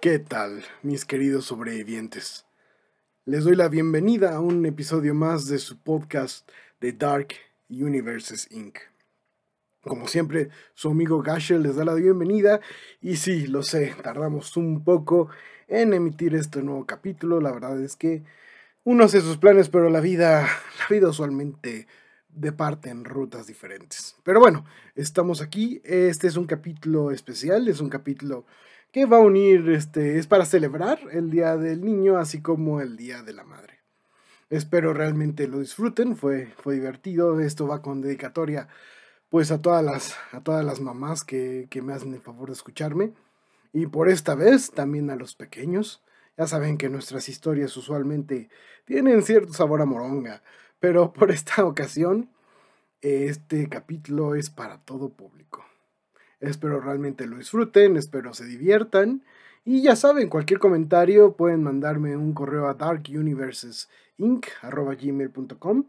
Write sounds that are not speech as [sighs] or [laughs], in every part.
¿Qué tal, mis queridos sobrevivientes? Les doy la bienvenida a un episodio más de su podcast de Dark Universes Inc. Como siempre, su amigo Gasher les da la bienvenida y sí, lo sé, tardamos un poco en emitir este nuevo capítulo. La verdad es que uno hace sus planes, pero la vida, la vida usualmente departe en rutas diferentes. Pero bueno, estamos aquí. Este es un capítulo especial, es un capítulo que va a unir, este, es para celebrar el Día del Niño, así como el Día de la Madre. Espero realmente lo disfruten, fue, fue divertido, esto va con dedicatoria pues a todas las, a todas las mamás que, que me hacen el favor de escucharme y por esta vez también a los pequeños. Ya saben que nuestras historias usualmente tienen cierto sabor a moronga, pero por esta ocasión este capítulo es para todo público. Espero realmente lo disfruten, espero se diviertan. Y ya saben, cualquier comentario pueden mandarme un correo a darkuniversesinc.com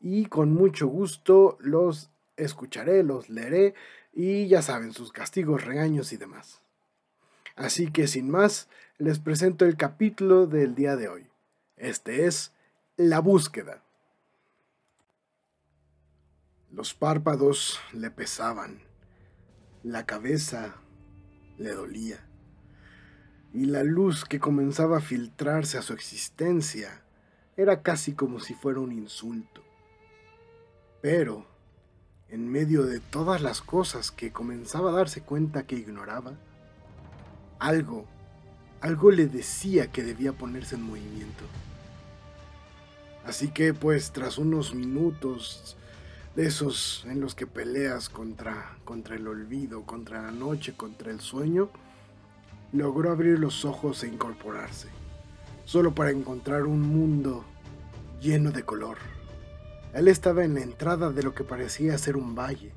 y con mucho gusto los escucharé, los leeré y ya saben, sus castigos, regaños y demás. Así que sin más, les presento el capítulo del día de hoy. Este es La búsqueda. Los párpados le pesaban la cabeza le dolía, y la luz que comenzaba a filtrarse a su existencia era casi como si fuera un insulto. Pero, en medio de todas las cosas que comenzaba a darse cuenta que ignoraba, algo, algo le decía que debía ponerse en movimiento. Así que pues tras unos minutos de esos en los que peleas contra, contra el olvido, contra la noche, contra el sueño, logró abrir los ojos e incorporarse, solo para encontrar un mundo lleno de color. Él estaba en la entrada de lo que parecía ser un valle,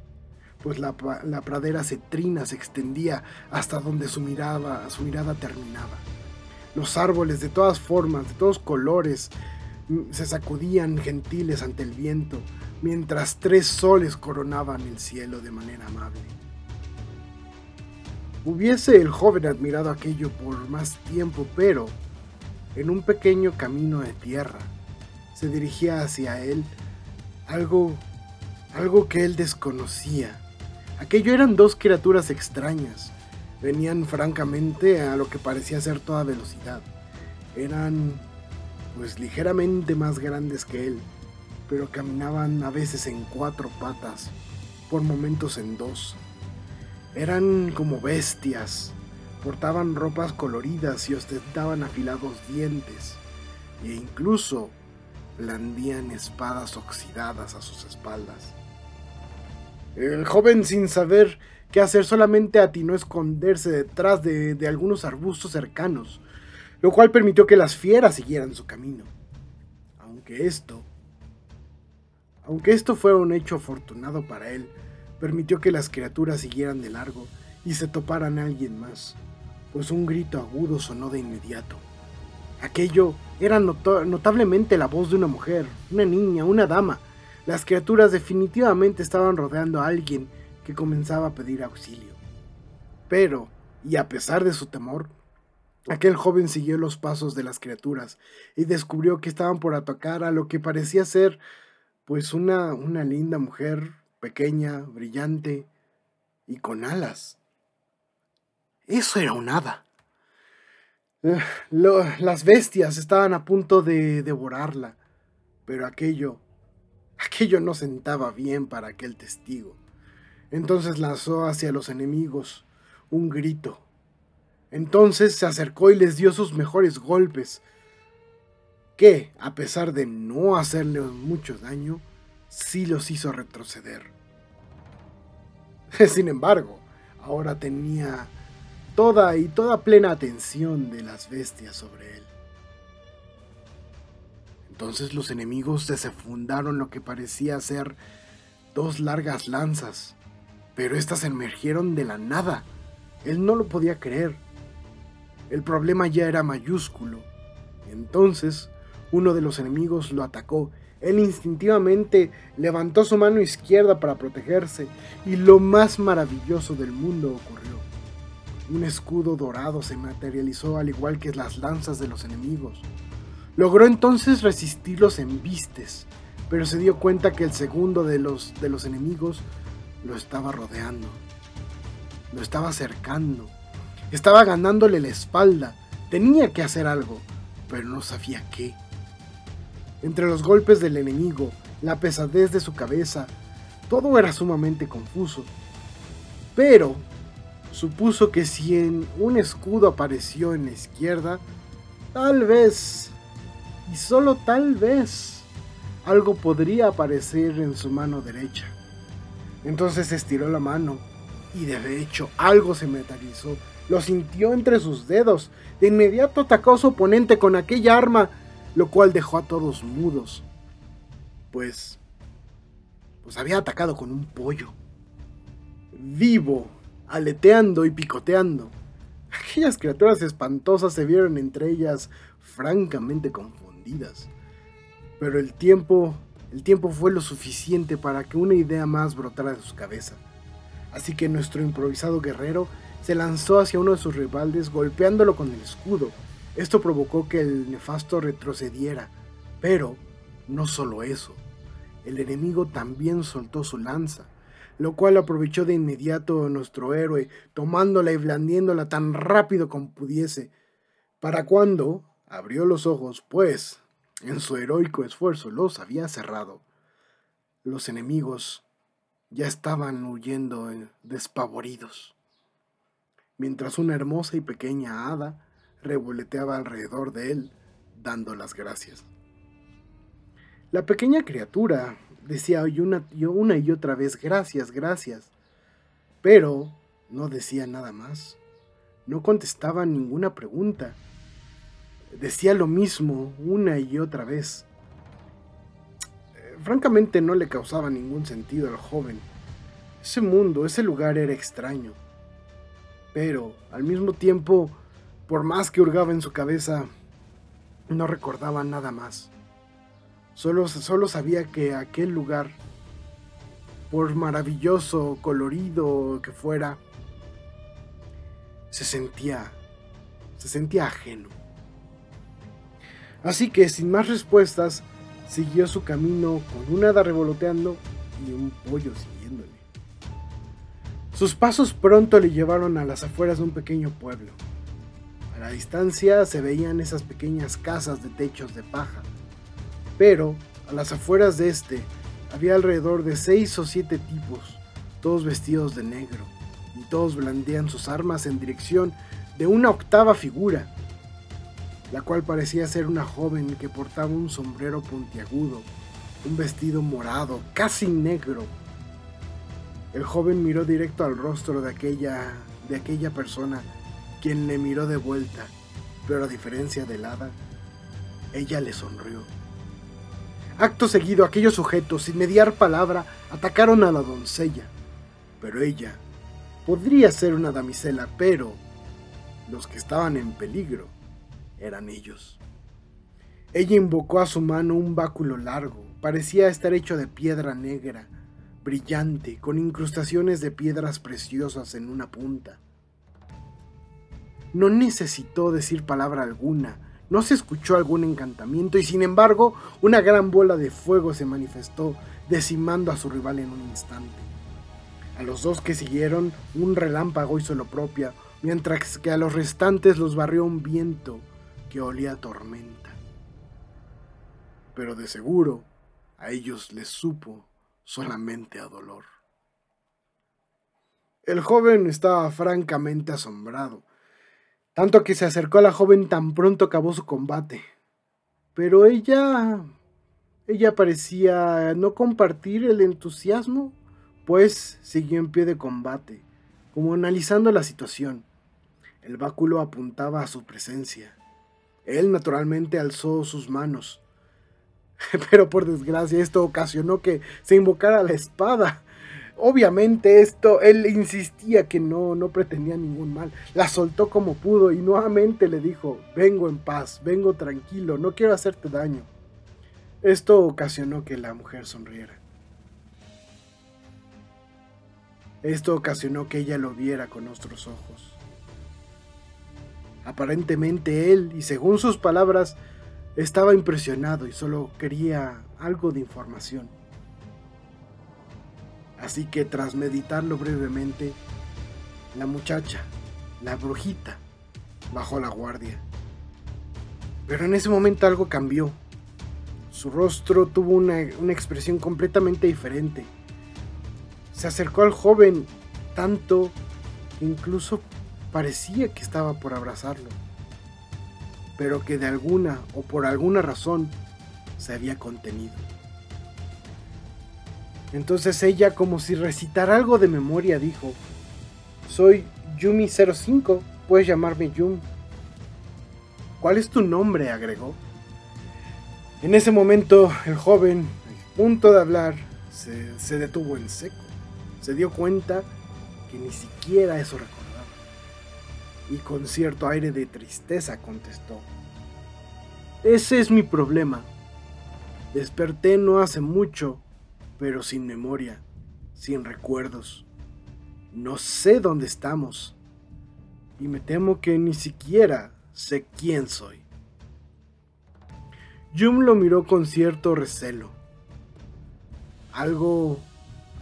pues la, la pradera cetrina se extendía hasta donde su mirada, su mirada terminaba. Los árboles de todas formas, de todos colores, mm, se sacudían gentiles ante el viento, mientras tres soles coronaban el cielo de manera amable. Hubiese el joven admirado aquello por más tiempo, pero en un pequeño camino de tierra se dirigía hacia él algo algo que él desconocía. Aquello eran dos criaturas extrañas. Venían francamente a lo que parecía ser toda velocidad. Eran pues ligeramente más grandes que él pero caminaban a veces en cuatro patas, por momentos en dos. Eran como bestias, portaban ropas coloridas y ostentaban afilados dientes, e incluso blandían espadas oxidadas a sus espaldas. El joven, sin saber qué hacer, solamente atinó a esconderse detrás de, de algunos arbustos cercanos, lo cual permitió que las fieras siguieran su camino. Aunque esto aunque esto fuera un hecho afortunado para él, permitió que las criaturas siguieran de largo y se toparan a alguien más, pues un grito agudo sonó de inmediato. Aquello era notablemente la voz de una mujer, una niña, una dama. Las criaturas definitivamente estaban rodeando a alguien que comenzaba a pedir auxilio. Pero, y a pesar de su temor, aquel joven siguió los pasos de las criaturas y descubrió que estaban por atacar a lo que parecía ser pues una, una linda mujer, pequeña, brillante y con alas. Eso era un hada. [sighs] Las bestias estaban a punto de devorarla, pero aquello, aquello no sentaba bien para aquel testigo. Entonces lanzó hacia los enemigos un grito. Entonces se acercó y les dio sus mejores golpes, que, a pesar de no hacerle mucho daño, sí los hizo retroceder. [laughs] Sin embargo, ahora tenía toda y toda plena atención de las bestias sobre él. Entonces los enemigos desenfundaron lo que parecía ser dos largas lanzas, pero éstas emergieron de la nada. Él no lo podía creer. El problema ya era mayúsculo. Entonces uno de los enemigos lo atacó. Él instintivamente levantó su mano izquierda para protegerse y lo más maravilloso del mundo ocurrió. Un escudo dorado se materializó al igual que las lanzas de los enemigos. Logró entonces resistir los embistes, pero se dio cuenta que el segundo de los, de los enemigos lo estaba rodeando, lo estaba acercando, estaba ganándole la espalda, tenía que hacer algo, pero no sabía qué. Entre los golpes del enemigo, la pesadez de su cabeza, todo era sumamente confuso. Pero supuso que si en un escudo apareció en la izquierda, tal vez, y solo tal vez, algo podría aparecer en su mano derecha. Entonces estiró la mano y de hecho algo se metalizó. Lo sintió entre sus dedos. De inmediato atacó a su oponente con aquella arma, lo cual dejó a todos mudos. Pues... Pues había atacado con un pollo. Vivo, aleteando y picoteando. [laughs] Aquellas criaturas espantosas se vieron entre ellas francamente confundidas. Pero el tiempo el tiempo fue lo suficiente para que una idea más brotara de su cabeza. Así que nuestro improvisado guerrero se lanzó hacia uno de sus rivales golpeándolo con el escudo. Esto provocó que el nefasto retrocediera. Pero no solo eso, el enemigo también soltó su lanza, lo cual aprovechó de inmediato nuestro héroe, tomándola y blandiéndola tan rápido como pudiese. Para cuando abrió los ojos, pues en su heroico esfuerzo los había cerrado. Los enemigos ya estaban huyendo despavoridos, mientras una hermosa y pequeña hada revoloteaba alrededor de él, dando las gracias. La pequeña criatura decía una, una y otra vez gracias, gracias, pero no decía nada más. No contestaba ninguna pregunta decía lo mismo una y otra vez. Francamente no le causaba ningún sentido al joven. Ese mundo, ese lugar era extraño. Pero, al mismo tiempo, por más que hurgaba en su cabeza, no recordaba nada más. Solo, solo sabía que aquel lugar, por maravilloso, colorido que fuera, se sentía, se sentía ajeno. Así que sin más respuestas, siguió su camino con un hada revoloteando y un pollo siguiéndole. Sus pasos pronto le llevaron a las afueras de un pequeño pueblo. La distancia se veían esas pequeñas casas de techos de paja, pero a las afueras de este había alrededor de seis o siete tipos, todos vestidos de negro, y todos blandían sus armas en dirección de una octava figura la cual parecía ser una joven que portaba un sombrero puntiagudo, un vestido morado, casi negro. El joven miró directo al rostro de aquella, de aquella persona, quien le miró de vuelta, pero a diferencia del hada, ella le sonrió. Acto seguido, aquellos sujetos, sin mediar palabra, atacaron a la doncella. Pero ella podría ser una damisela, pero los que estaban en peligro eran ellos. Ella invocó a su mano un báculo largo, parecía estar hecho de piedra negra, brillante, con incrustaciones de piedras preciosas en una punta. No necesitó decir palabra alguna, no se escuchó algún encantamiento y sin embargo una gran bola de fuego se manifestó, decimando a su rival en un instante. A los dos que siguieron, un relámpago hizo lo propio, mientras que a los restantes los barrió un viento que olía a tormenta. Pero de seguro a ellos les supo solamente a dolor. El joven estaba francamente asombrado, tanto que se acercó a la joven tan pronto acabó su combate. Pero ella... ella parecía no compartir el entusiasmo, pues siguió en pie de combate, como analizando la situación. El báculo apuntaba a su presencia. Él naturalmente alzó sus manos. [laughs] Pero por desgracia esto ocasionó que se invocara la espada. Obviamente esto, él insistía que no, no pretendía ningún mal. La soltó como pudo y nuevamente le dijo, vengo en paz, vengo tranquilo, no quiero hacerte daño. Esto ocasionó que la mujer sonriera. Esto ocasionó que ella lo viera con otros ojos. Aparentemente él, y según sus palabras, estaba impresionado y solo quería algo de información. Así que tras meditarlo brevemente, la muchacha, la brujita, bajó la guardia. Pero en ese momento algo cambió. Su rostro tuvo una, una, expresión completamente diferente. Se acercó al joven tanto que incluso parecía que estaba por abrazarlo, pero que de alguna o por alguna razón se había contenido. Entonces ella, como si recitara algo de memoria, dijo, Soy Yumi05, puedes llamarme Yum. ¿Cuál es tu nombre? agregó. En ese momento el joven, a punto de hablar, se, se detuvo en seco. Se dio cuenta que ni siquiera eso recordaba. Y con cierto aire de tristeza contestó. Ese es mi problema. Desperté no hace mucho pero sin memoria, sin recuerdos. No sé dónde estamos y me temo que ni siquiera sé quién soy. Yum lo miró con cierto recelo. Algo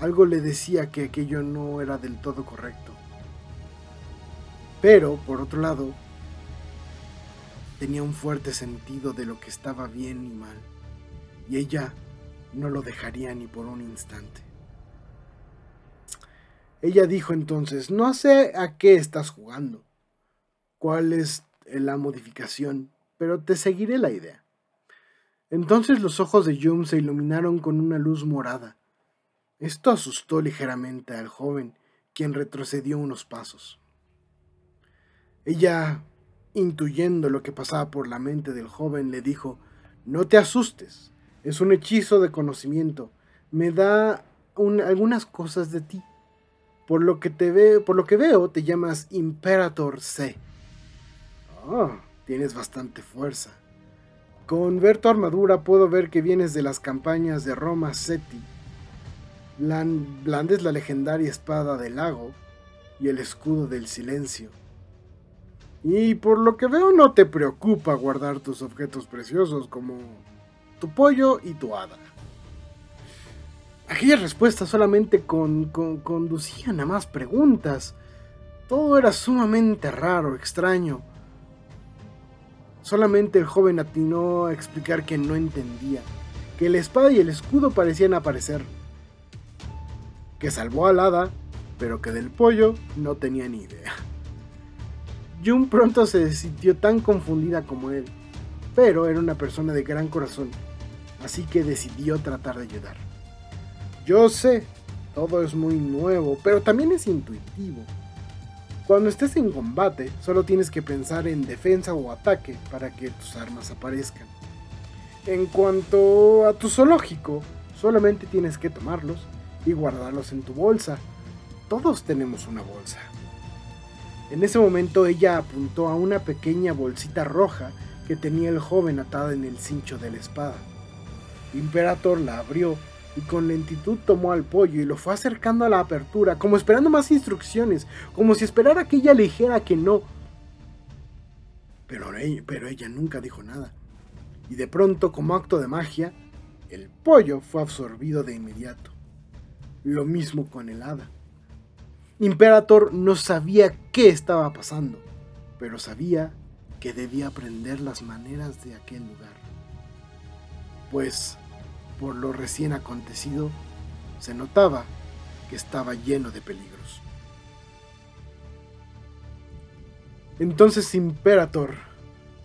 algo le decía que aquello no era del todo correcto. Pero, por otro lado, tenía un fuerte sentido de lo que estaba bien y mal. Y ella no lo dejaría ni por un instante. Ella dijo entonces, no sé a qué estás jugando, cuál es la modificación, pero te seguiré la idea. Entonces los ojos de Yum se iluminaron con una luz morada. Esto asustó ligeramente al joven, quien retrocedió unos pasos. Ella, intuyendo lo que pasaba por la mente del joven, le dijo, No te asustes, es un hechizo de conocimiento. Me da algunas cosas de ti. Por lo que te veo, por lo que veo, te llamas Imperator C. Ah, tienes bastante fuerza. Con ver tu armadura puedo ver que vienes de las campañas de Roma Seti. Blandes la legendaria espada del lago y el escudo del silencio. Y por lo que veo no te preocupa guardar tus objetos preciosos como tu pollo y tu hada. Aquellas respuestas solamente conducían a más preguntas. Todo era sumamente raro, extraño. Solamente el joven atinó a explicar que no entendía, que la espada y el escudo parecían aparecer, que salvó al hada, pero que del pollo no tenía ni idea. Jun pronto se sintió tan confundida como él, pero era una persona de gran corazón así que decidió tratar de ayudar. Yo sé, todo es muy nuevo, pero también es intuitivo. Cuando estés en combate, solo tienes que pensar en defensa o ataque para que tus armas aparezcan. En cuanto a tu zoológico, solamente tienes que tomarlos y guardarlos en tu bolsa. Todos tenemos una bolsa. En ese momento ella apuntó a una pequeña bolsita roja que tenía el joven atada en el cincho de la espada. Imperator la abrió y con lentitud tomó al pollo y lo fue acercando a la apertura, como esperando más instrucciones, como si esperara que ella le dijera que no. Pero pero ella nunca dijo nada. Y de pronto, como acto de magia, el pollo fue absorbido de inmediato. Lo mismo con el hada. Imperator no sabía qué estaba pasando, pero sabía que debía aprender las maneras de aquel lugar pues por lo recién acontecido se notaba que estaba lleno de peligros. Entonces, Imperator,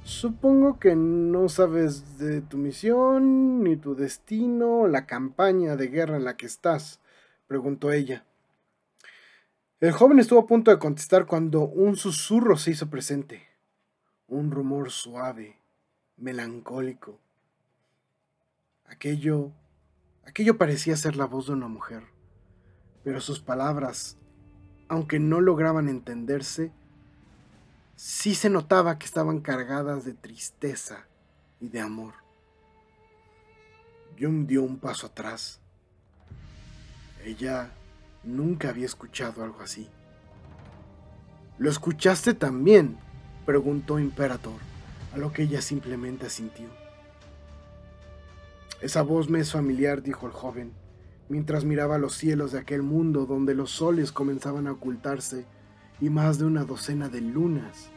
supongo que no sabes de tu misión, ni tu destino, la campaña de guerra en la que estás, preguntó ella. El joven estuvo a punto de contestar cuando un susurro se hizo presente, un rumor suave, melancólico, Aquello, aquello parecía ser la voz de una mujer, pero sus palabras, aunque no lograban entenderse, sí se notaba que estaban cargadas de tristeza y de amor. Jung dio un paso atrás. Ella nunca había escuchado algo así. ¿Lo escuchaste también? preguntó Imperator, a lo que ella simplemente asintió. Esa voz me es familiar, dijo el joven, mientras miraba los cielos de aquel mundo donde los soles comenzaban a ocultarse y más de una docena de lunas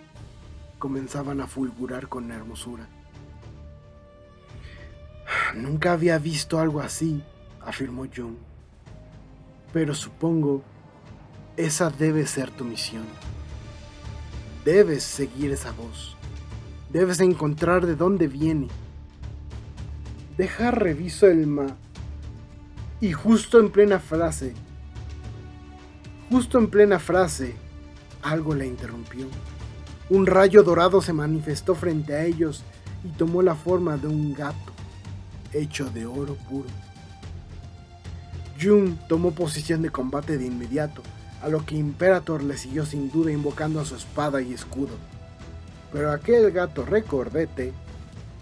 comenzaban a fulgurar con hermosura. Nunca había visto algo así, afirmó Jung. Pero supongo esa debe ser tu misión. Debes seguir esa voz. Debes encontrar de dónde viene. Deja reviso el ma. Y justo en plena frase, justo en plena frase, algo la interrumpió. Un rayo dorado se manifestó frente a ellos y tomó la forma de un gato, hecho de oro puro. Jun tomó posición de combate de inmediato, a lo que Imperator le siguió sin duda invocando a su espada y escudo. Pero aquel gato recordete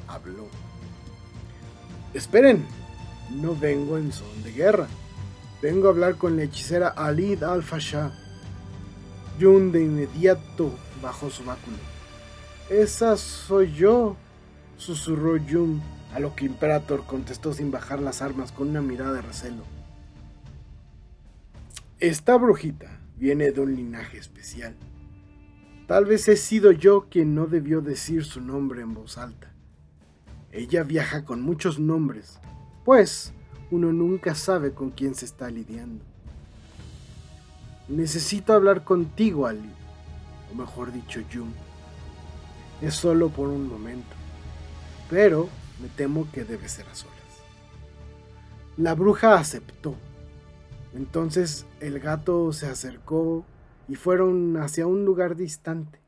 habló. Esperen, no vengo en son de guerra. Vengo a hablar con la hechicera Alid al-Fasha. Jun de inmediato bajó su báculo. Esa soy yo, susurró Jun, a lo que Imperator contestó sin bajar las armas con una mirada de recelo. Esta brujita viene de un linaje especial. Tal vez he sido yo quien no debió decir su nombre en voz alta. Ella viaja con muchos nombres, pues uno nunca sabe con quién se está lidiando. Necesito hablar contigo, Ali o mejor dicho Jung. Es solo por un momento, pero me temo que debe ser a solas. La bruja aceptó. Entonces el gato se acercó y fueron hacia un lugar distante.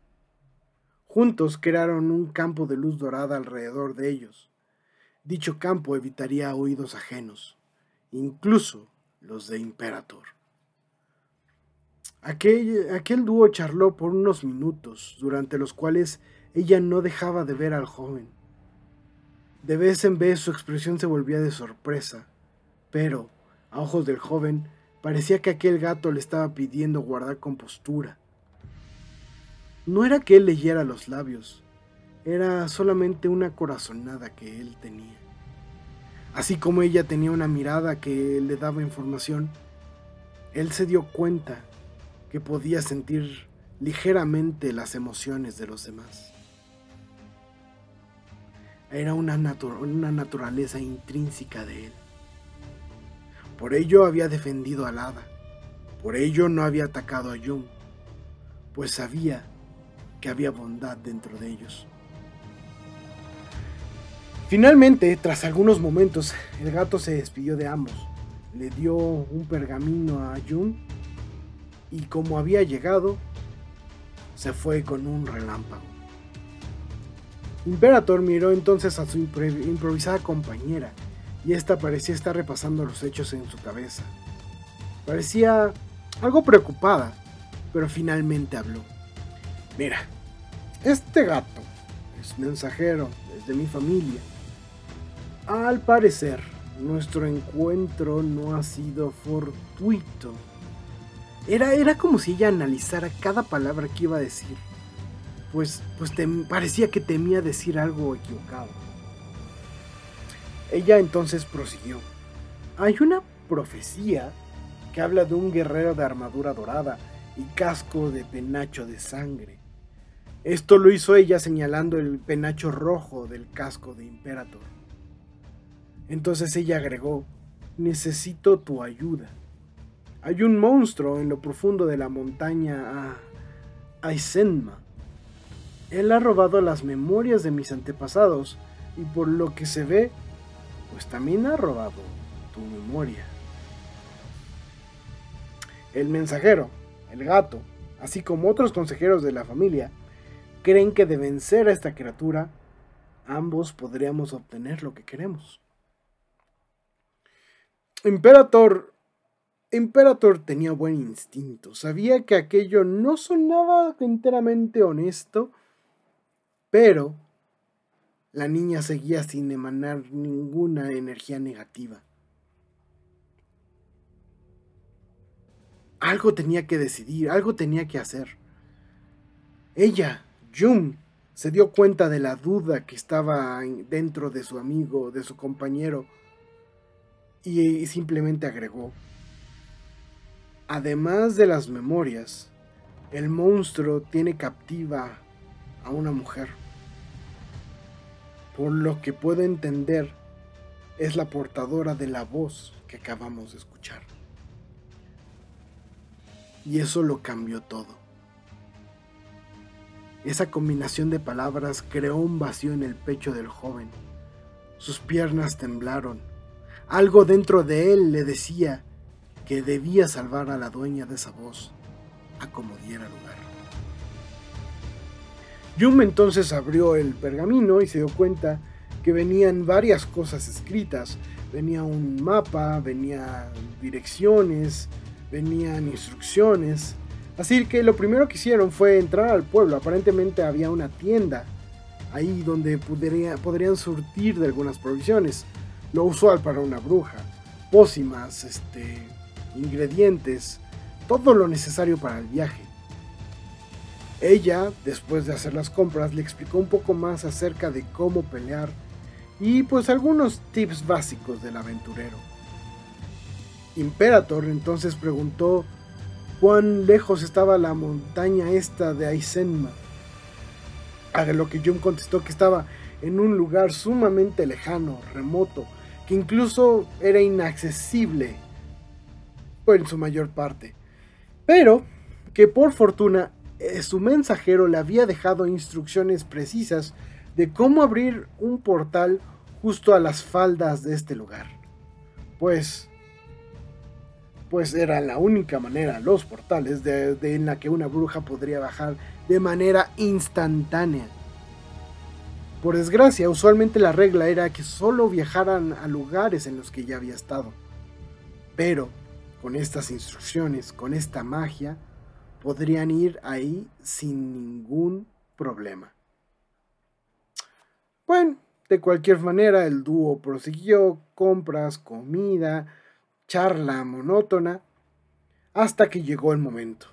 Juntos crearon un campo de luz dorada alrededor de ellos. Dicho campo evitaría oídos ajenos, incluso los de Imperator. Aquel, dúo charló por unos minutos, durante los cuales ella no dejaba de ver al joven. De vez en vez su expresión se volvía de sorpresa, pero, a ojos del joven, parecía que aquel gato le estaba pidiendo guardar compostura. No era que él leyera los labios, era solamente una corazonada que él tenía. Así como ella tenía una mirada que le daba información, él se dio cuenta que podía sentir ligeramente las emociones de los demás. Era una, una naturaleza intrínseca de él. Por ello había defendido al hada. Por ello no había atacado a Jung, pues sabía que había bondad dentro de ellos. Finalmente, tras algunos momentos, el gato se despidió de ambos. Le dio un pergamino a Jung y como había llegado, se fue con un relámpago. Imperator miró entonces a su improvisada compañera y ésta parecía estar repasando los hechos en su cabeza. Parecía algo preocupada, pero finalmente habló. Mira, este gato es mensajero desde mi familia. Al parecer, nuestro encuentro no ha sido fortuito. Era, como si ella analizara cada palabra que iba a decir. Pues, pues parecía que temía decir algo equivocado. Ella entonces prosiguió. Hay una profecía que habla de un guerrero de armadura dorada y casco de penacho de sangre. Esto lo hizo ella señalando el penacho rojo del casco de Imperator. Entonces ella agregó, necesito tu ayuda. Hay un monstruo en lo profundo de la montaña Aisenma. Él ha robado las memorias de mis antepasados y por lo que se ve, pues también ha robado tu memoria. El mensajero, el gato, así como otros consejeros de la familia, creen que de vencer a esta criatura, ambos podríamos obtener lo que queremos. Imperator Imperator tenía buen instinto, sabía que aquello no sonaba enteramente honesto, pero la niña seguía sin emanar ninguna energía negativa. Algo tenía que decidir, algo tenía que hacer. Ella, Jung se dio cuenta de la duda que estaba dentro de su amigo, de su compañero, y simplemente agregó, además de las memorias, el monstruo tiene captiva a una mujer. Por lo que puedo entender, es la portadora de la voz que acabamos de escuchar. Y eso lo cambió todo. Esa combinación de palabras creó un vacío en el pecho del joven. Sus piernas temblaron. Algo dentro de él le decía que debía salvar a la dueña de esa voz, a como diera lugar. Yum entonces abrió el pergamino y se dio cuenta que venían varias cosas escritas. Venía un mapa, venía direcciones, venían instrucciones. Así que lo primero que hicieron fue entrar al pueblo. Aparentemente había una tienda ahí donde podrían surtir de algunas provisiones. Lo usual para una bruja. Pócimas, este, ingredientes, todo lo necesario para el viaje. Ella, después de hacer las compras, le explicó un poco más acerca de cómo pelear y pues algunos tips básicos del aventurero. Imperator entonces preguntó cuán lejos estaba la montaña esta de Aizenma. A lo que Jun contestó que estaba en un lugar sumamente lejano, remoto, que incluso era inaccesible en su mayor parte. Pero que por fortuna eh, su mensajero le había dejado instrucciones precisas de cómo abrir un portal justo a las faldas de este lugar. Pues pues era la única manera, los portales, de, en la que una bruja podría bajar de manera instantánea. Por desgracia, usualmente la regla era que solo viajaran a lugares en los que ya había estado. Pero, con estas instrucciones, con esta magia, podrían ir ahí sin ningún problema. Bueno, de cualquier manera, el dúo prosiguió compras, comida, charla monótona, hasta que llegó el momento.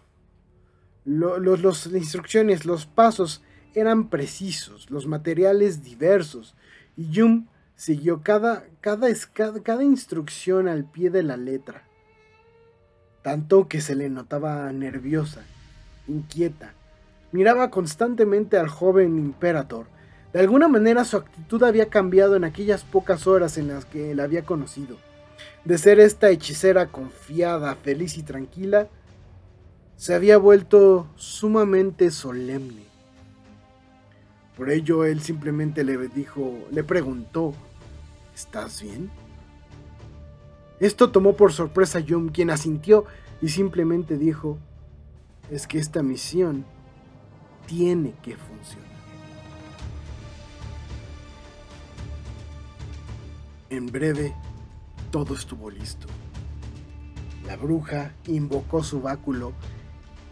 Las instrucciones, los pasos eran precisos, los materiales diversos, y Yum siguió cada, cada, cada instrucción al pie de la letra, tanto que se le notaba nerviosa, inquieta. Miraba constantemente al joven Imperator. De alguna manera su actitud había cambiado en aquellas pocas horas en las que la había conocido de ser esta hechicera confiada, feliz y tranquila, se había vuelto sumamente solemne. Por ello él simplemente le dijo, le preguntó, ¿estás bien? Esto tomó por sorpresa a Yum, quien asintió y simplemente dijo, es que esta misión tiene que funcionar. En breve, todo estuvo listo. La bruja invocó su báculo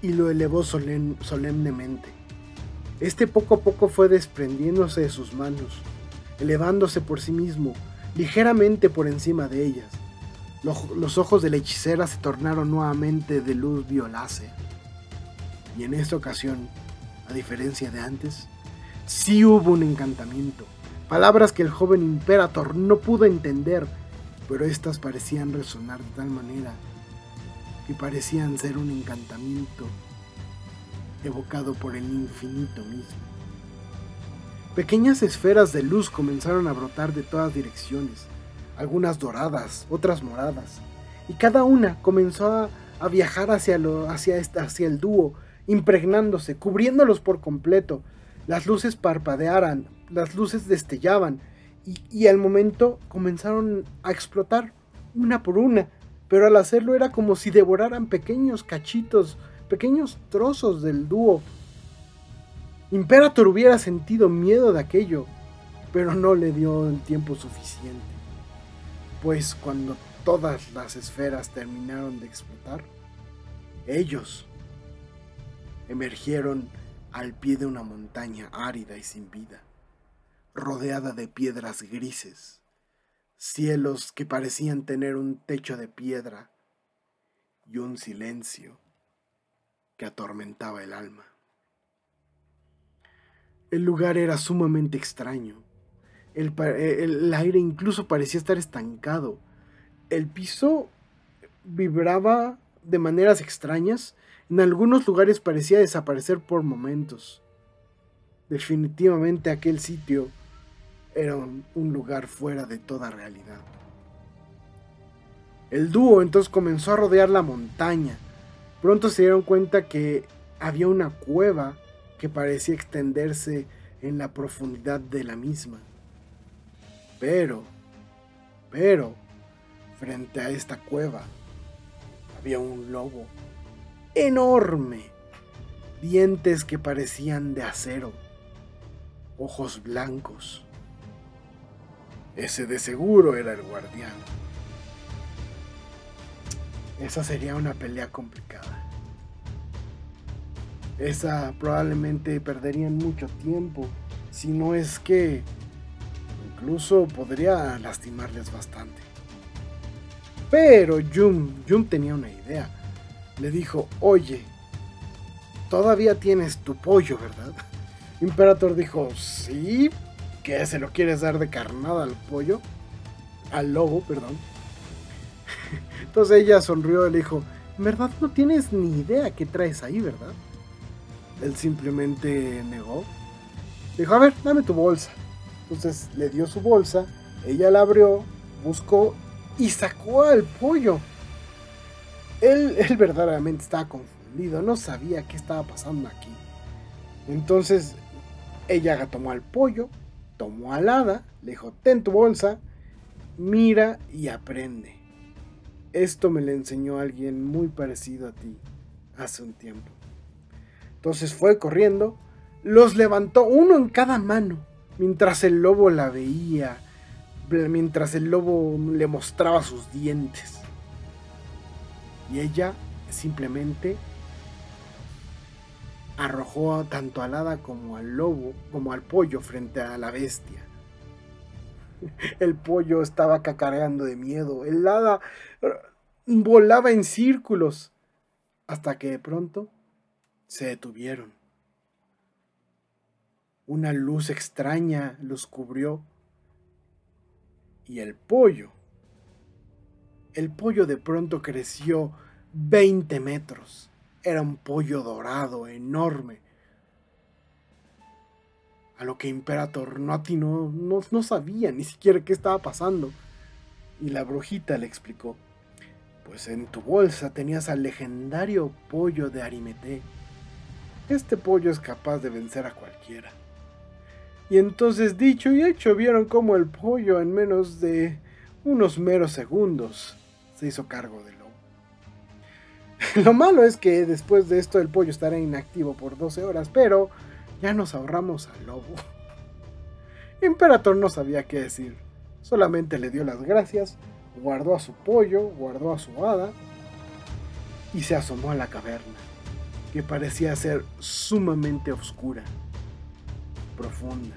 y lo elevó solemnemente. Este poco a poco fue desprendiéndose de sus manos, elevándose por sí mismo, ligeramente por encima de ellas. Los, ojos de la hechicera se tornaron nuevamente de luz violácea. Y en esta ocasión, a diferencia de antes, sí hubo un encantamiento, palabras que el joven Imperator no pudo entender pero estas parecían resonar de tal manera que parecían ser un encantamiento evocado por el infinito mismo. Pequeñas esferas de luz comenzaron a brotar de todas direcciones, algunas doradas, otras moradas, y cada una comenzó a, viajar hacia, lo, hacia, hacia el dúo, impregnándose, cubriéndolos por completo. Las luces parpadearan, las luces destellaban, y, al momento comenzaron a explotar una por una, pero al hacerlo era como si devoraran pequeños cachitos, pequeños trozos del dúo. Imperator hubiera sentido miedo de aquello, pero no le dio el tiempo suficiente, pues cuando todas las esferas terminaron de explotar, ellos emergieron al pie de una montaña árida y sin vida rodeada de piedras grises, cielos que parecían tener un techo de piedra y un silencio que atormentaba el alma. El lugar era sumamente extraño. El, el, aire incluso parecía estar estancado. El piso vibraba de maneras extrañas. En algunos lugares parecía desaparecer por momentos. Definitivamente aquel sitio era un lugar fuera de toda realidad. El dúo entonces comenzó a rodear la montaña. Pronto se dieron cuenta que había una cueva que parecía extenderse en la profundidad de la misma. Pero, pero, frente a esta cueva había un lobo enorme, dientes que parecían de acero, ojos blancos. Ese de seguro era el guardián. Esa sería una pelea complicada. Esa probablemente perderían mucho tiempo, si no es que incluso podría lastimarles bastante. Pero Jum, Jum tenía una idea. Le dijo, oye, todavía tienes tu pollo, ¿verdad? Imperator dijo, sí, que se lo quieres dar de carnada al pollo, al lobo, perdón. Entonces ella sonrió y le dijo, en verdad no tienes ni idea qué traes ahí, ¿verdad? Él simplemente negó. Dijo, a ver, dame tu bolsa. Entonces le dio su bolsa, ella la abrió, buscó y sacó al pollo. Él, él verdaderamente estaba confundido, no sabía qué estaba pasando aquí. Entonces ella tomó al pollo, tomó al hada, le dijo, ten tu bolsa, mira y aprende. Esto me lo enseñó alguien muy parecido a ti hace un tiempo. Entonces fue corriendo, los levantó uno en cada mano, mientras el lobo la veía, mientras el lobo le mostraba sus dientes. Y ella simplemente arrojó tanto al hada como al lobo, como al pollo frente a la bestia. [laughs] El pollo estaba cacareando de miedo. El hada volaba en círculos hasta que de pronto se detuvieron. Una luz extraña los cubrió y el pollo, el pollo de pronto creció 20 metros. Era un pollo dorado, enorme. A lo que Imperator no no, no sabía ni siquiera qué estaba pasando. Y la brujita le explicó. Pues en tu bolsa tenías al legendario pollo de Arimeté. Este pollo es capaz de vencer a cualquiera. Y entonces dicho y hecho vieron cómo el pollo en menos de unos meros segundos se hizo cargo del. [laughs] Lo malo es que después de esto el pollo estará inactivo por 12 horas, pero ya nos ahorramos al lobo. [laughs] Imperator no sabía qué decir, solamente le dio las gracias guardó a su pollo, guardó a su hada y se asomó a la caverna, que parecía ser sumamente oscura, profunda.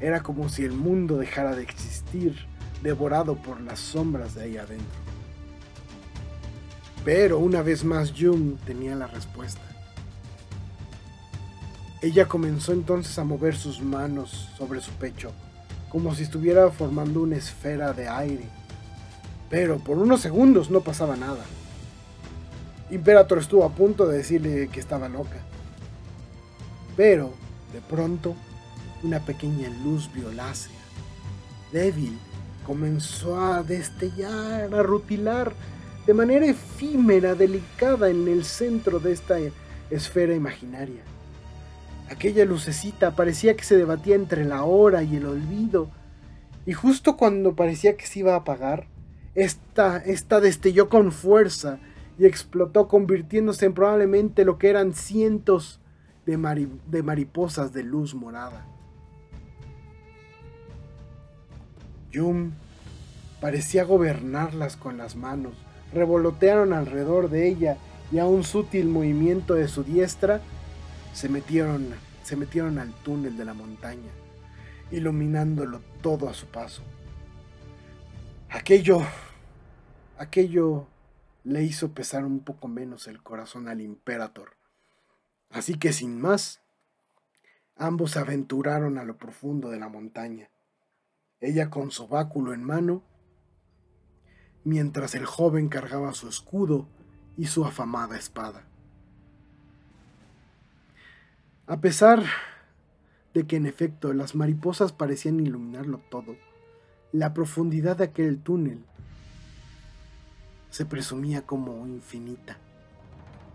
Era como si el mundo dejara de existir, devorado por las sombras de ahí adentro. Pero una vez más Jung tenía la respuesta. Ella comenzó entonces a mover sus manos sobre su pecho como si estuviera formando una esfera de aire. Pero por unos segundos no pasaba nada. Imperator estuvo a punto de decirle que estaba loca. Pero, de pronto, una pequeña luz violácea, débil, comenzó a destellar, a rutilar de manera efímera, delicada en el centro de esta esfera imaginaria. Aquella lucecita parecía que se debatía entre la hora y el olvido, y justo cuando parecía que se iba a apagar, esta, esta destelló con fuerza y explotó convirtiéndose en probablemente lo que eran cientos de, de mariposas de luz morada. Yum parecía gobernarlas con las manos, revolotearon alrededor de ella y a un sutil movimiento de su diestra se metieron, se metieron al túnel de la montaña, iluminándolo todo a su paso. Aquello, aquello le hizo pesar un poco menos el corazón al Imperator. Así que sin más, Ambos aventuraron a lo profundo de la montaña, ella con su báculo en mano, mientras el joven cargaba su escudo y su afamada espada. A pesar de que en efecto las mariposas parecían iluminarlo todo, la profundidad de aquel túnel se presumía como infinita.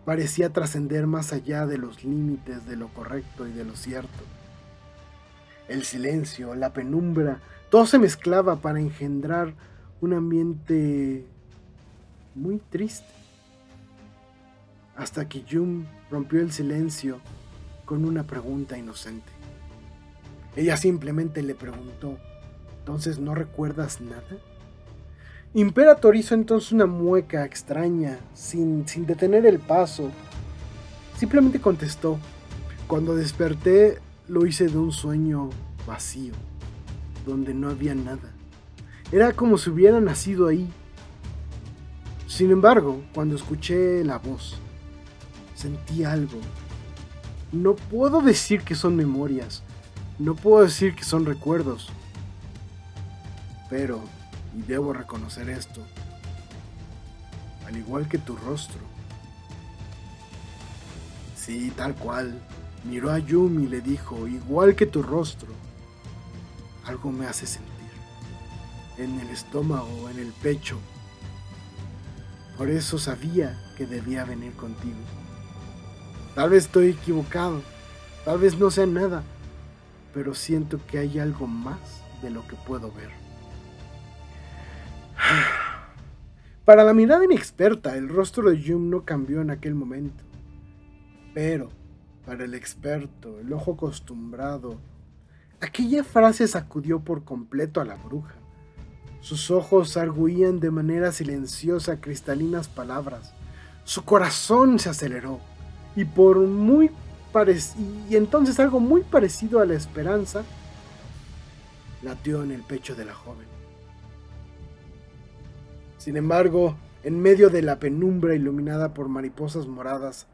Parecía trascender más allá de los límites de lo correcto y de lo cierto. El silencio, la penumbra, todo se mezclaba para engendrar un ambiente muy triste. Hasta que Jung rompió el silencio con una pregunta inocente. Ella simplemente le preguntó, ¿entonces no recuerdas nada? Imperator hizo entonces una mueca extraña, sin, sin detener el paso. Simplemente contestó, cuando desperté lo hice de un sueño vacío, donde no había nada. Era como si hubiera nacido ahí. Sin embargo, cuando escuché la voz, sentí algo. No puedo decir que son memorias, no puedo decir que son recuerdos, pero, y debo reconocer esto, al igual que tu rostro. Sí, tal cual. Miró a Yumi y le dijo, igual que tu rostro, algo me hace sentir en el estómago, en el pecho. Por eso sabía que debía venir contigo. Tal vez estoy equivocado, tal vez no sea nada, pero siento que hay algo más de lo que puedo ver. [sighs] Para la mirada inexperta, el rostro de Jung no cambió en aquel momento. Pero, para el experto, el ojo acostumbrado, aquella frase sacudió por completo a la bruja. Sus ojos arguían de manera silenciosa cristalinas palabras. Su corazón se aceleró y por muy y entonces algo muy parecido a la esperanza latió en el pecho de la joven. Sin embargo, en medio de la penumbra iluminada por mariposas moradas,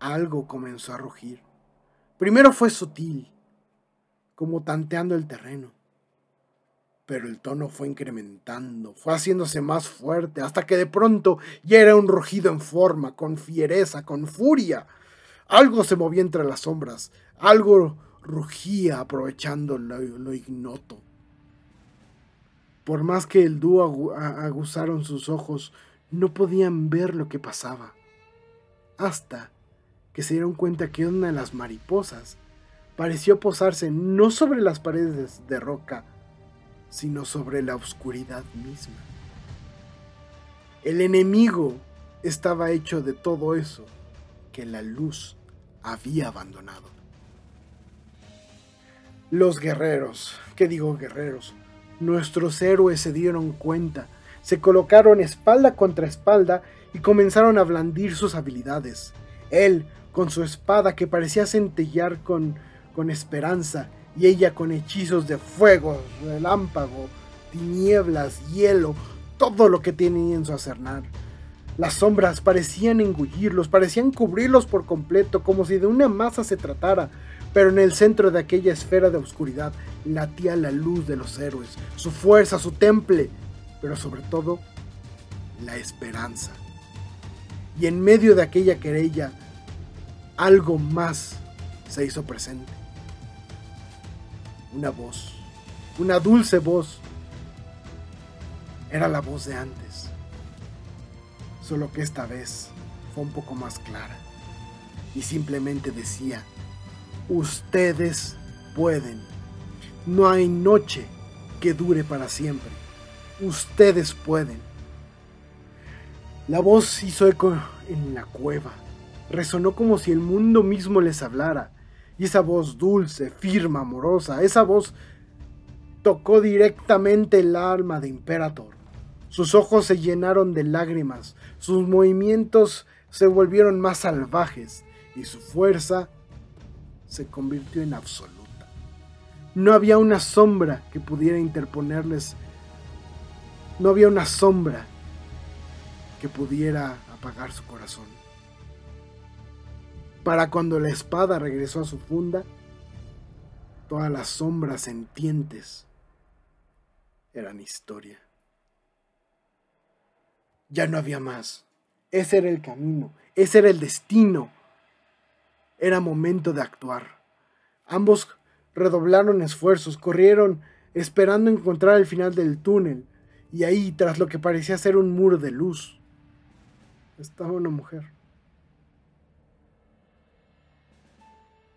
algo comenzó a rugir. Primero fue sutil, como tanteando el terreno pero el tono fue incrementando, fue haciéndose más fuerte, hasta que de pronto ya era un rugido en forma, con fiereza, con furia. Algo se movía entre las sombras, algo rugía aprovechando lo, ignoto. Por más que el dúo aguzaron sus ojos, no podían ver lo que pasaba. Hasta que se dieron cuenta que una de las mariposas pareció posarse no sobre las paredes de roca, sino sobre la oscuridad misma. El enemigo estaba hecho de todo eso que la luz había abandonado. Los guerreros, ¿qué digo guerreros? Nuestros héroes se dieron cuenta, se colocaron espalda contra espalda y comenzaron a blandir sus habilidades. Él, con su espada que parecía centellar con, con esperanza, y ella con hechizos de fuego, relámpago, tinieblas, hielo, todo lo que tenía en su acernar. Las sombras parecían engullirlos, parecían cubrirlos por completo, como si de una masa se tratara, pero en el centro de aquella esfera de oscuridad latía la luz de los héroes, su fuerza, su temple, pero sobre todo la esperanza. Y en medio de aquella querella, algo más se hizo presente una voz, una dulce voz. Era la voz de antes, solo que esta vez fue un poco más clara y simplemente decía, ustedes pueden, no hay noche que dure para siempre, ustedes pueden. La voz hizo eco en la cueva, resonó como si el mundo mismo les hablara y esa voz dulce, firme, amorosa, esa voz tocó directamente el alma de Imperator. Sus ojos se llenaron de lágrimas, sus movimientos se volvieron más salvajes y su fuerza se convirtió en absoluta. No había una sombra que pudiera interponerles, no había una sombra que pudiera apagar su corazón para cuando la espada regresó a su funda, todas las sombras sentientes eran historia. Ya no había más. Ese era el camino, ese era el destino. Era momento de actuar. Ambos redoblaron esfuerzos, corrieron esperando encontrar el final del túnel, y ahí, tras lo que parecía ser un muro de luz, estaba una mujer.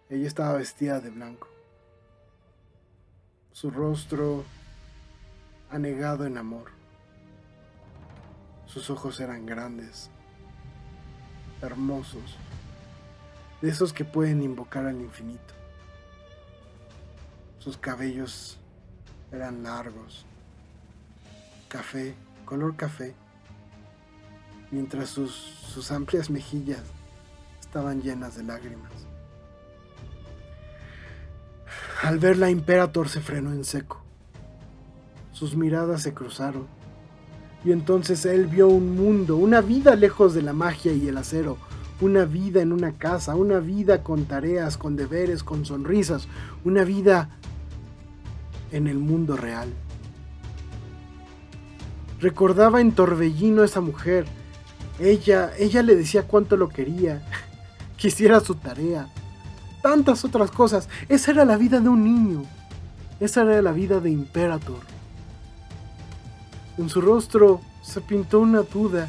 Ella estaba vestida de blanco. Su rostro anegado en amor. Sus ojos eran grandes, hermosos, de esos que pueden invocar al infinito. Sus cabellos eran largos, café, color café, mientras sus, sus amplias mejillas estaban llenas de lágrimas. Al verla, Imperator se frenó en seco. Sus miradas se cruzaron. Y entonces él vio un mundo, una vida lejos de la magia y el acero, una vida en una casa, una vida con tareas, con deberes, con sonrisas, una vida en el mundo real. Recordaba en Torbellino a esa mujer. Ella, ella le decía cuánto lo quería, [laughs] quisiera su tarea, tantas otras cosas. Esa era la vida de un niño. Esa era la vida de Imperator. En su rostro se pintó una duda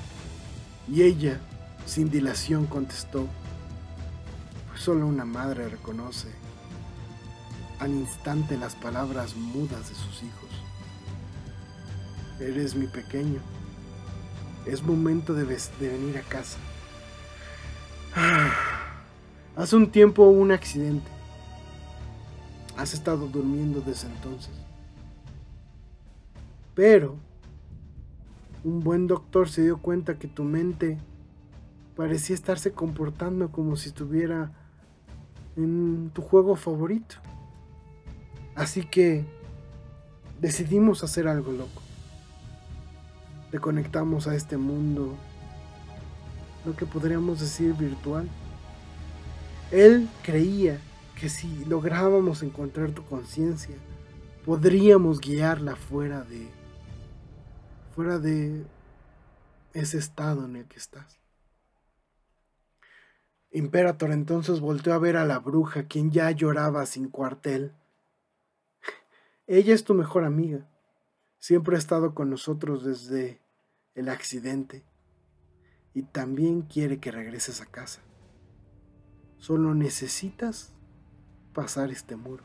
y ella, sin dilación, contestó, pues solo una madre reconoce al instante las palabras mudas de sus hijos. Eres mi pequeño. Es momento de, de venir a casa. Hace un tiempo hubo un accidente. Has estado durmiendo desde entonces. Pero un buen doctor se dio cuenta que tu mente parecía estarse comportando como si estuviera en tu juego favorito. Así que decidimos hacer algo loco. Te conectamos a este mundo, lo que podríamos decir virtual. Él creía que si lográbamos encontrar tu conciencia, podríamos guiarla fuera de fuera de ese estado en el que estás. Imperator entonces volteó a ver a la bruja, quien ya lloraba sin cuartel. Ella es tu mejor amiga. Siempre ha estado con nosotros desde el accidente y también quiere que regreses a casa. Solo necesitas pasar este muro.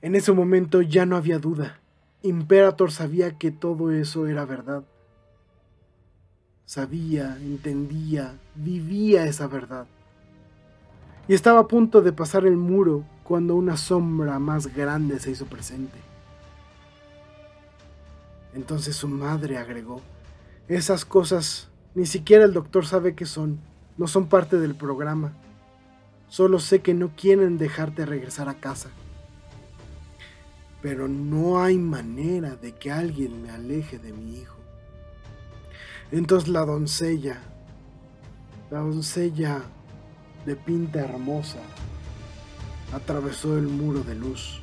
En ese momento ya no había duda. Imperator sabía que todo eso era verdad. Sabía, entendía, vivía esa verdad. Y estaba a punto de pasar el muro cuando una sombra más grande se hizo presente. Entonces su madre agregó, esas cosas ni siquiera el doctor sabe qué son no son parte del programa. Solo sé que no quieren dejarte regresar a casa. Pero no hay manera de que alguien me aleje de mi hijo. Entonces la doncella, la doncella de pinta hermosa, atravesó el muro de luz,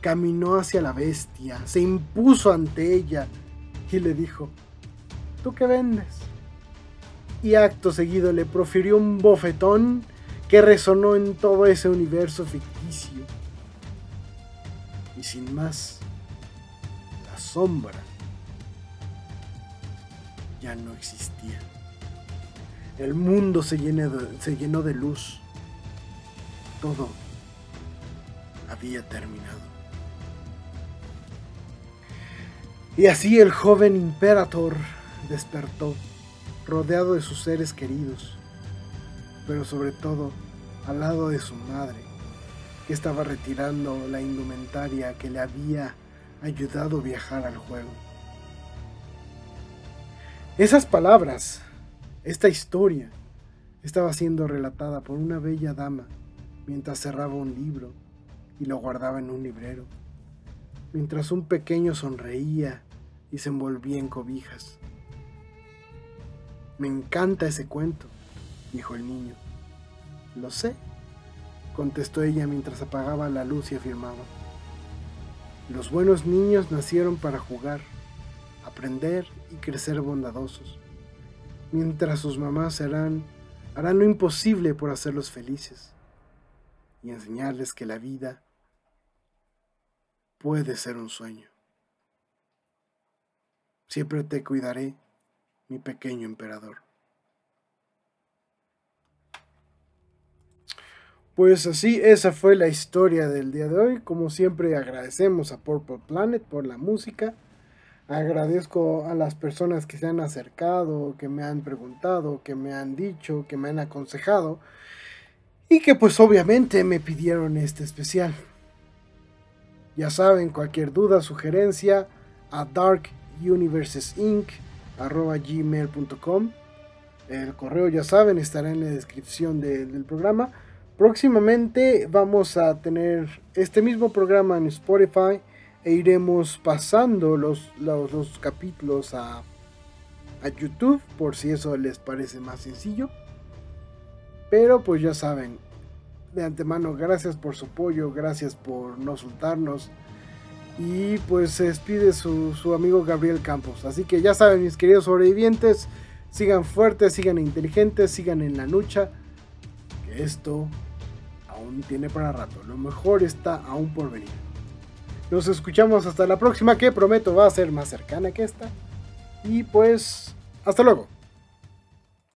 caminó hacia la bestia, se impuso ante ella y le dijo, ¿tú qué vendes? Y acto seguido le profirió un bofetón que resonó en todo ese universo ficticio. Y sin más, la sombra ya no existía. El mundo se llenó de, luz. Todo había terminado. Y así el joven imperator despertó rodeado de sus seres queridos, pero sobre todo al lado de su madre, que estaba retirando la indumentaria que le había ayudado a viajar al juego. Esas palabras, esta historia, estaba siendo relatada por una bella dama mientras cerraba un libro y lo guardaba en un librero, mientras un pequeño sonreía y se envolvía en cobijas. Me encanta ese cuento, dijo el niño. Lo sé. contestó ella mientras apagaba la luz y afirmaba. Los buenos niños nacieron para jugar, aprender y crecer bondadosos, mientras sus mamás harán, harán lo imposible por hacerlos felices y enseñarles que la vida puede ser un sueño. Siempre te cuidaré, mi pequeño emperador. Pues así, esa fue la historia del día de hoy. Como siempre agradecemos a Purple Planet por la música. Agradezco a las personas que se han acercado, que me han preguntado, que me han dicho, que me han aconsejado y que pues obviamente me pidieron este especial. Ya saben, cualquier duda, sugerencia a darkuniversesinc.gmail.com El correo, ya saben, estará en la descripción del programa. Próximamente vamos a tener este mismo programa en Spotify e iremos pasando los, los, capítulos a, a YouTube por si eso les parece más sencillo. Pero pues ya saben, de antemano, gracias por su apoyo, gracias por no soltarnos. Y pues se despide su, su, amigo Gabriel Campos. Así que ya saben, mis queridos sobrevivientes, sigan fuertes, sigan inteligentes, sigan en la lucha. Que esto aún tiene para rato. Lo mejor está aún por venir. Nos escuchamos hasta la próxima, que prometo va a ser más cercana que esta. Y pues, hasta luego.